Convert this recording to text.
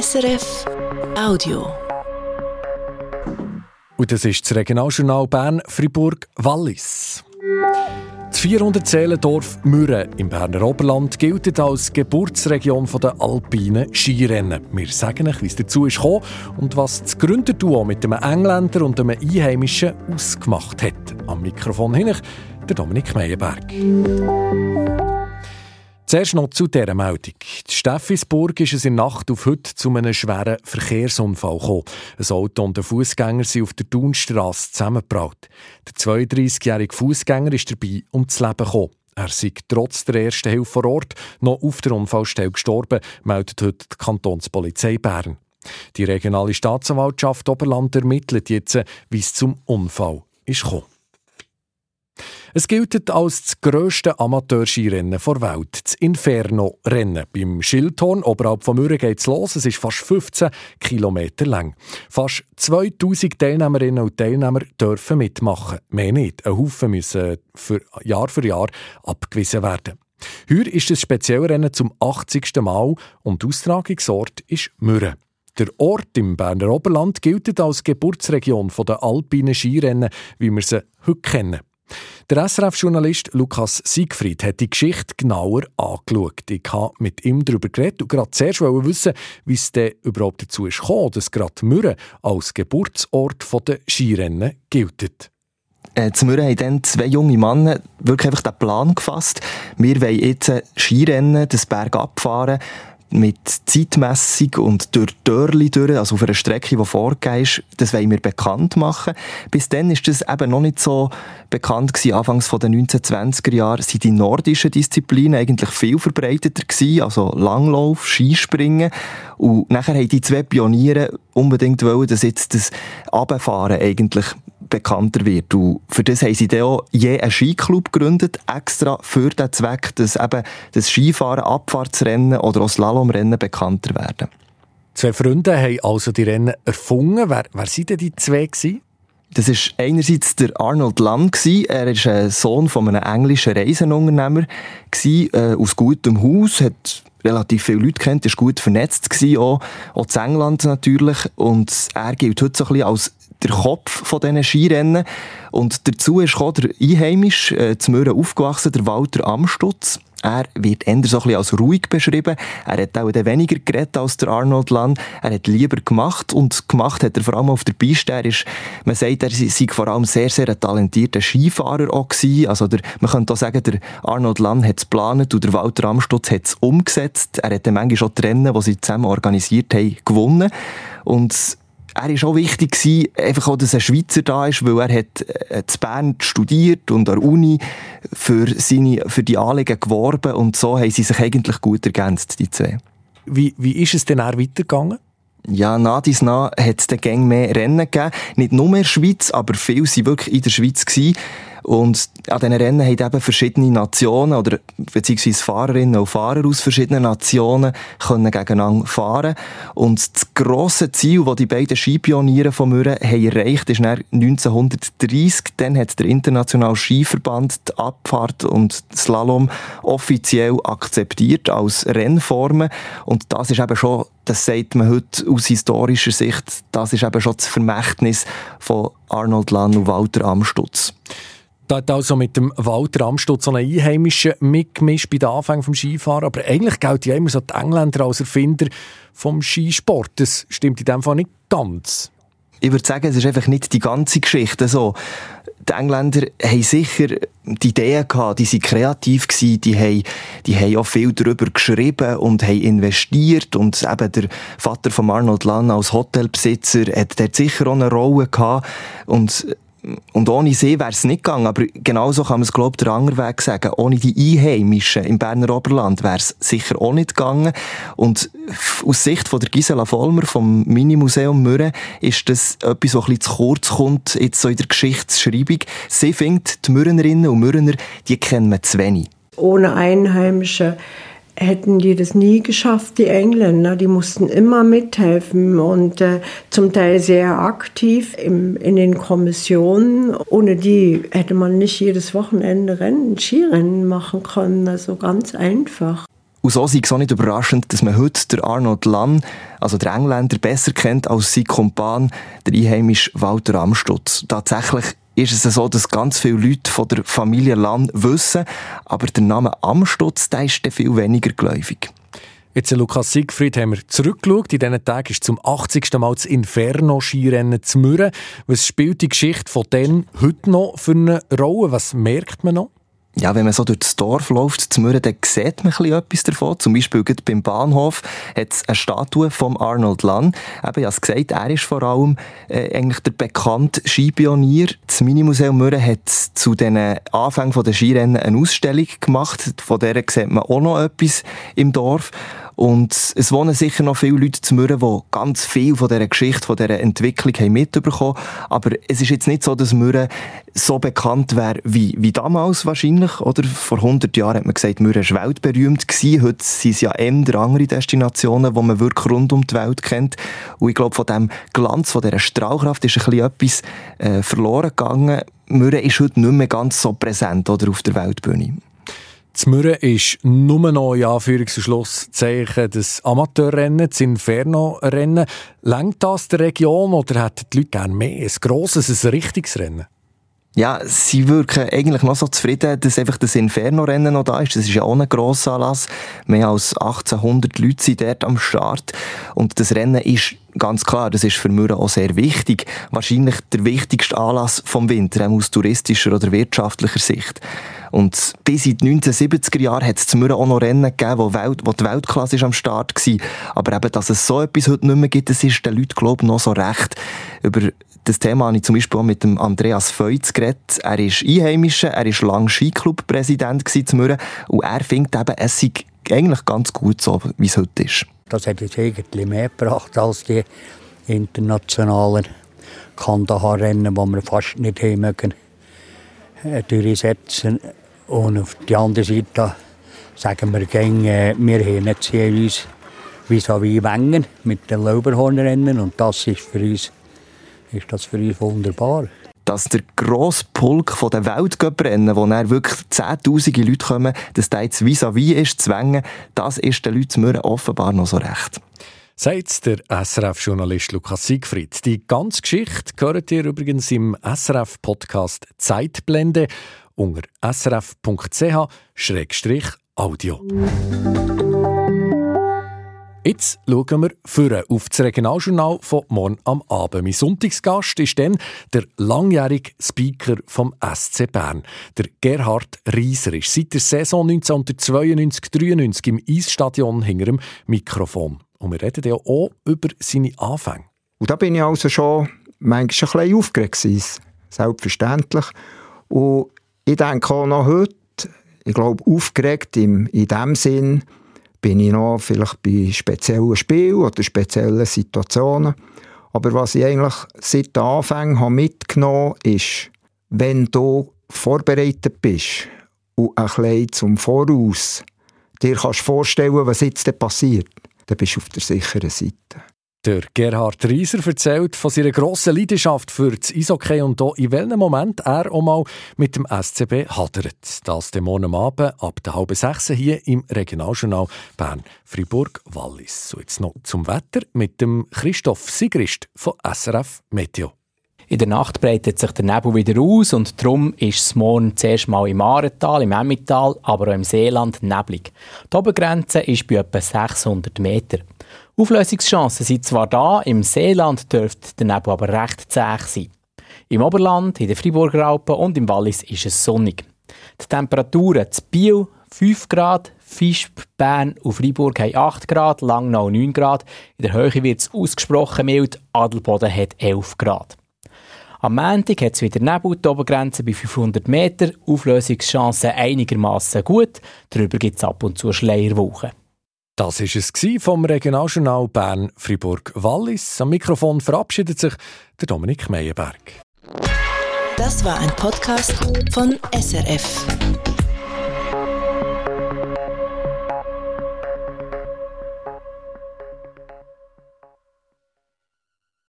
SRF Audio. Und das ist das Regionaljournal Bern Fribourg Wallis. Das 400 Seelendorf Mürren im Berner Oberland gilt als Geburtsregion der alpinen Skirennen. Wir sagen euch, wie es dazu ist und was das Gründerduo mit einem Engländer und einem Einheimischen ausgemacht hat. Am Mikrofon hin der Dominik Meyerberg. Zuerst noch zu dieser Meldung. In Steffisburg ist es in Nacht auf heute zu einem schweren Verkehrsunfall gekommen. Ein Auto und ein Fußgänger sind auf der Thunstrasse zusammengebraut. Der 32-jährige Fußgänger ist dabei ums Leben gekommen. Er sei trotz der ersten Hilfe vor Ort noch auf der Unfallstelle gestorben, meldet heute die Kantonspolizei Bern. Die regionale Staatsanwaltschaft Oberland ermittelt jetzt, wie es zum Unfall ist gekommen. Es gilt als das grösste Amateurskirennen der Welt, das Inferno-Rennen. Beim Schildhorn oberhalb von Mürren geht es los. Es ist fast 15 Kilometer lang. Fast 2000 Teilnehmerinnen und Teilnehmer dürfen mitmachen. Mehr nicht. Ein Haufen müssen für Jahr für Jahr abgewiesen werden. Heute ist das Speziellrennen zum 80. Mal und Austragungsort ist Mürren. Der Ort im Berner Oberland gilt als Geburtsregion der alpinen Skirennen, wie wir sie heute kennen. Der SRF-Journalist Lukas Siegfried hat die Geschichte genauer angeschaut. Ich habe mit ihm darüber geredet und gerade zuerst wissen, wie es denn überhaupt dazu gekommen, dass gerade Mürren als Geburtsort der Skirennen gilt. Äh, zu Mürren haben dann zwei junge Männer wirklich einfach den Plan gefasst. Wir wollen jetzt Skirennen, das Berg abfahren mit Zeitmessung und durch Dörli durch, also auf einer Strecke, die vorgegeben ist, das wollen wir bekannt machen. Bis dann ist das eben noch nicht so bekannt gewesen. Anfangs der 1920er Jahre sind die nordischen Disziplinen eigentlich viel verbreiteter gewesen, also Langlauf, Skispringen. Und nachher haben die zwei Pioniere unbedingt wollen, dass jetzt das Abfahren eigentlich bekannter wird. Und für das haben sie dann auch je einen Skiclub gegründet, extra für den Zweck, dass eben das Skifahren, Abfahrtsrennen oder auch Slalomrennen bekannter werden. Zwei Freunde haben also die Rennen erfunden. Wer, wer waren denn die zwei? Gewesen? Das war einerseits der Arnold Land. Er ist ein Sohn von einem englischen Reisenunternehmer, äh, aus gutem Haus, hat relativ viele Leute kennt, ist gut vernetzt gewesen, auch, auch in England natürlich. Und er gilt heute so ein bisschen als der Kopf von diesen Skirennen. Und dazu ist auch der Einheimisch, äh, zu Möhren aufgewachsen, der Walter Amstutz. Er wird eher so ein bisschen als ruhig beschrieben. Er hat auch weniger geredet als der Arnold Land. Er hat lieber gemacht und gemacht hat er vor allem auf der Piste. Er ist, man sagt, er sei vor allem sehr, sehr ein talentierter Skifahrer auch gewesen. Also der, man könnte auch sagen, der Arnold Land hat es geplant und der Walter Amstutz hat es umgesetzt. Er hat manchmal schon die Rennen, die sie zusammen organisiert haben, gewonnen. Und er war auch wichtig, gewesen, einfach auch, dass ein Schweizer da ist, weil er hat äh, in Bern studiert und an der Uni für, seine, für die Anliegen geworben und so haben sie sich eigentlich gut ergänzt, die zwei. Wie, wie ist es denn auch weitergegangen? Ja, nach dies nach hat es dann mehr Rennen gegeben. Nicht nur in der Schweiz, aber viele waren wirklich in der Schweiz. Gewesen. Und an diesen Rennen haben eben verschiedene Nationen oder beziehungsweise Fahrerinnen und Fahrer aus verschiedenen Nationen können gegeneinander fahren. Und das grosse Ziel, das die beiden Skipioniere von Mürren haben erreicht, ist 1930. Dann hat der internationale Skiverband die Abfahrt und Slalom offiziell akzeptiert als Rennformen. Und das ist eben schon das sagt man heute aus historischer Sicht, das ist eben schon das Vermächtnis von Arnold Lann und Walter Amstutz. Da hat also mit dem Walter Amstutz einen Einheimischen mitgemischt bei den Anfängen vom Skifahren. Aber eigentlich gelten ja immer so die Engländer als Erfinder vom Skisport. Das stimmt in dem Fall nicht ganz. Ich würde sagen, es ist einfach nicht die ganze Geschichte so. Die Engländer haben sicher die Ideen gehabt, die waren kreativ gewesen, die haben, die haben auch viel darüber geschrieben und haben investiert und eben der Vater von Arnold Lann als Hotelbesitzer hat dort sicher auch eine Rolle gehabt und und ohne sie wäre es nicht gegangen. Aber genauso kann man es, glaube ich, der andere Weg sagen. Ohne die Einheimischen im Berner Oberland wäre es sicher auch nicht gegangen. Und aus Sicht von der Gisela Vollmer vom Mini-Museum Mürren ist das etwas, was ein bisschen zu kurz kommt, jetzt so in der Geschichtsschreibung. Sie findet, die Mürrenerinnen und Mürrener, die kennen wir zu wenig. Ohne Einheimische hätten die das nie geschafft, die Engländer. Die mussten immer mithelfen und äh, zum Teil sehr aktiv im, in den Kommissionen. Ohne die hätte man nicht jedes Wochenende Rennen, Skirennen machen können. Also ganz einfach. Und so sei es auch nicht überraschend, dass man heute der Arnold Lann, also der Engländer, besser kennt als sein Kumpan, der einheimische Walter Amstutz. Tatsächlich ist es so, dass ganz viele Leute von der Familie Lann wissen, aber der Name Amstutz, der ist viel weniger geläufig. Jetzt, Lukas Siegfried, haben wir zurückgeschaut. In diesen Tagen ist zum 80. Mal das Inferno-Skirennen zu Mürren. Was spielt die Geschichte von denen heute noch für eine Rolle? Was merkt man noch? Ja, wenn man so durch das Dorf läuft, zu Mürren, dann sieht man etwas davon. Zum Beispiel beim Bahnhof hat es eine Statue von Arnold Lann. Eben, ich habe gesagt, er ist vor allem äh, eigentlich der bekannte Skipionier. Das Minimuseum Mürren hat zu den Anfängen der Skirennen eine Ausstellung gemacht. Von der sieht man auch noch etwas im Dorf. Und es wohnen sicher noch viele Leute zu Mürren, die ganz viel von dieser Geschichte, von dieser Entwicklung haben mitbekommen Aber es ist jetzt nicht so, dass Mürren so bekannt wäre wie, wie damals wahrscheinlich. Oder vor 100 Jahren hat man gesagt, Mürren war weltberühmt. Gewesen. Heute sind es ja eher andere Destinationen, die man wirklich rund um die Welt kennt. Und ich glaube, von diesem Glanz, von dieser Strahlkraft ist ein bisschen etwas äh, verloren gegangen. Mürren ist heute nicht mehr ganz so präsent oder, auf der Weltbühne. Das Mürren ist nur noch in Anführungs- und das Amateurrennen, das Inferno-Rennen. Längt das der Region oder hätten die Leute gerne mehr? Ein grosses, ein richtiges Rennen? Ja, sie wirken eigentlich noch so zufrieden, dass einfach das Inferno-Rennen noch da ist. Das ist ja auch ein grosser Anlass. Mehr als 1800 Leute sind dort am Start. Und das Rennen ist ganz klar, das ist für Mürren auch sehr wichtig. Wahrscheinlich der wichtigste Anlass vom Winter, aus touristischer oder wirtschaftlicher Sicht. Und bis in die 1970er Jahre hat es zu Mürren auch noch Rennen gegeben, wo, Welt, wo die Weltklasse ist am Start war. Aber eben, dass es so etwas heute nicht mehr gibt, das ist den Leuten, glaube ich, noch so recht. Über das Thema habe ich zum Beispiel auch mit dem Andreas Feutz geredet. Er ist Einheimischer, er war lange Skiclub-Präsident zu Mürren und er findet eben, es sei eigentlich ganz gut so, wie es heute ist. Das hat jetzt eigentlich mehr gebracht als die internationalen Kandahar-Rennen, die wir fast nicht haben mögen äh, durchsetzen. Und auf der anderen Seite sagen wir gerne, äh, wir haben hier uns vis-à-vis Wengen mit den Lauberhornrennen und das ist für uns, ist das für uns wunderbar. Dass der grosse Pulk von den Weltcuprennen, wo dann wirklich zehntausende Leute kommen, dass der jetzt vis-à-vis ist, zu Wengen, das ist den Leuten offenbar noch so recht. Sagt der SRF-Journalist Lukas Siegfried. Die ganze Geschichte hört ihr übrigens im SRF-Podcast Zeitblende unter srf.ch-audio. Jetzt schauen wir für auf das Regionaljournal von morgen am Abend. Mein Sonntagsgast ist dann der langjährige Speaker vom SC Bern, der Gerhard Rieser. Ist seit der Saison 1992-93 im Eisstadion hinter dem Mikrofon. Und wir reden ja auch über seine Anfänge. Und da bin ich also schon manchmal ein bisschen aufgeregt gewesen, selbstverständlich. Und ich denke auch noch heute, ich glaube, aufgeregt im, in dem Sinn bin ich noch vielleicht bei speziellen Spielen oder speziellen Situationen. Aber was ich eigentlich seit den Anfängen habe mitgenommen habe, ist, wenn du vorbereitet bist und ein bisschen zum Voraus dir kannst vorstellen, was jetzt passiert, dann bist du auf der sicheren Seite. Der Gerhard Rieser erzählt von seiner grossen Leidenschaft für das Eishockey und da in welchem Moment er auch mal mit dem SCB hadert. Das dem morgen Abend ab der halben sechs hier im Regionaljournal Bern-Fribourg-Wallis. So jetzt noch zum Wetter mit dem Christoph Sigrist von SRF Meteo. In der Nacht breitet sich der Nebel wieder aus und darum ist es morgen zuerst mal im Arental, im Emmittal, aber auch im Seeland neblig. Die Obergrenze ist bei etwa 600 Meter. Auflösungschancen sind zwar da, im Seeland dürfte der Nebel aber recht zäh sein. Im Oberland, in den Friburger Alpen und im Wallis ist es sonnig. Die Temperaturen zu Biel 5 Grad, Fischb, Bern und Freiburg haben 8 Grad, Langnau 9 Grad. In der Höhe wird es ausgesprochen mild, Adelboden hat 11 Grad. Am Montag hat es wieder Nebel, die Obergrenze bei 500 Meter, Auflösungschancen einigermaßen gut, darüber gibt es ab und zu Schleierwochen. Das war es vom Regionaljournal Bern-Fribourg-Wallis. Am Mikrofon verabschiedet sich der Dominik Meyerberg. Das war ein Podcast von SRF.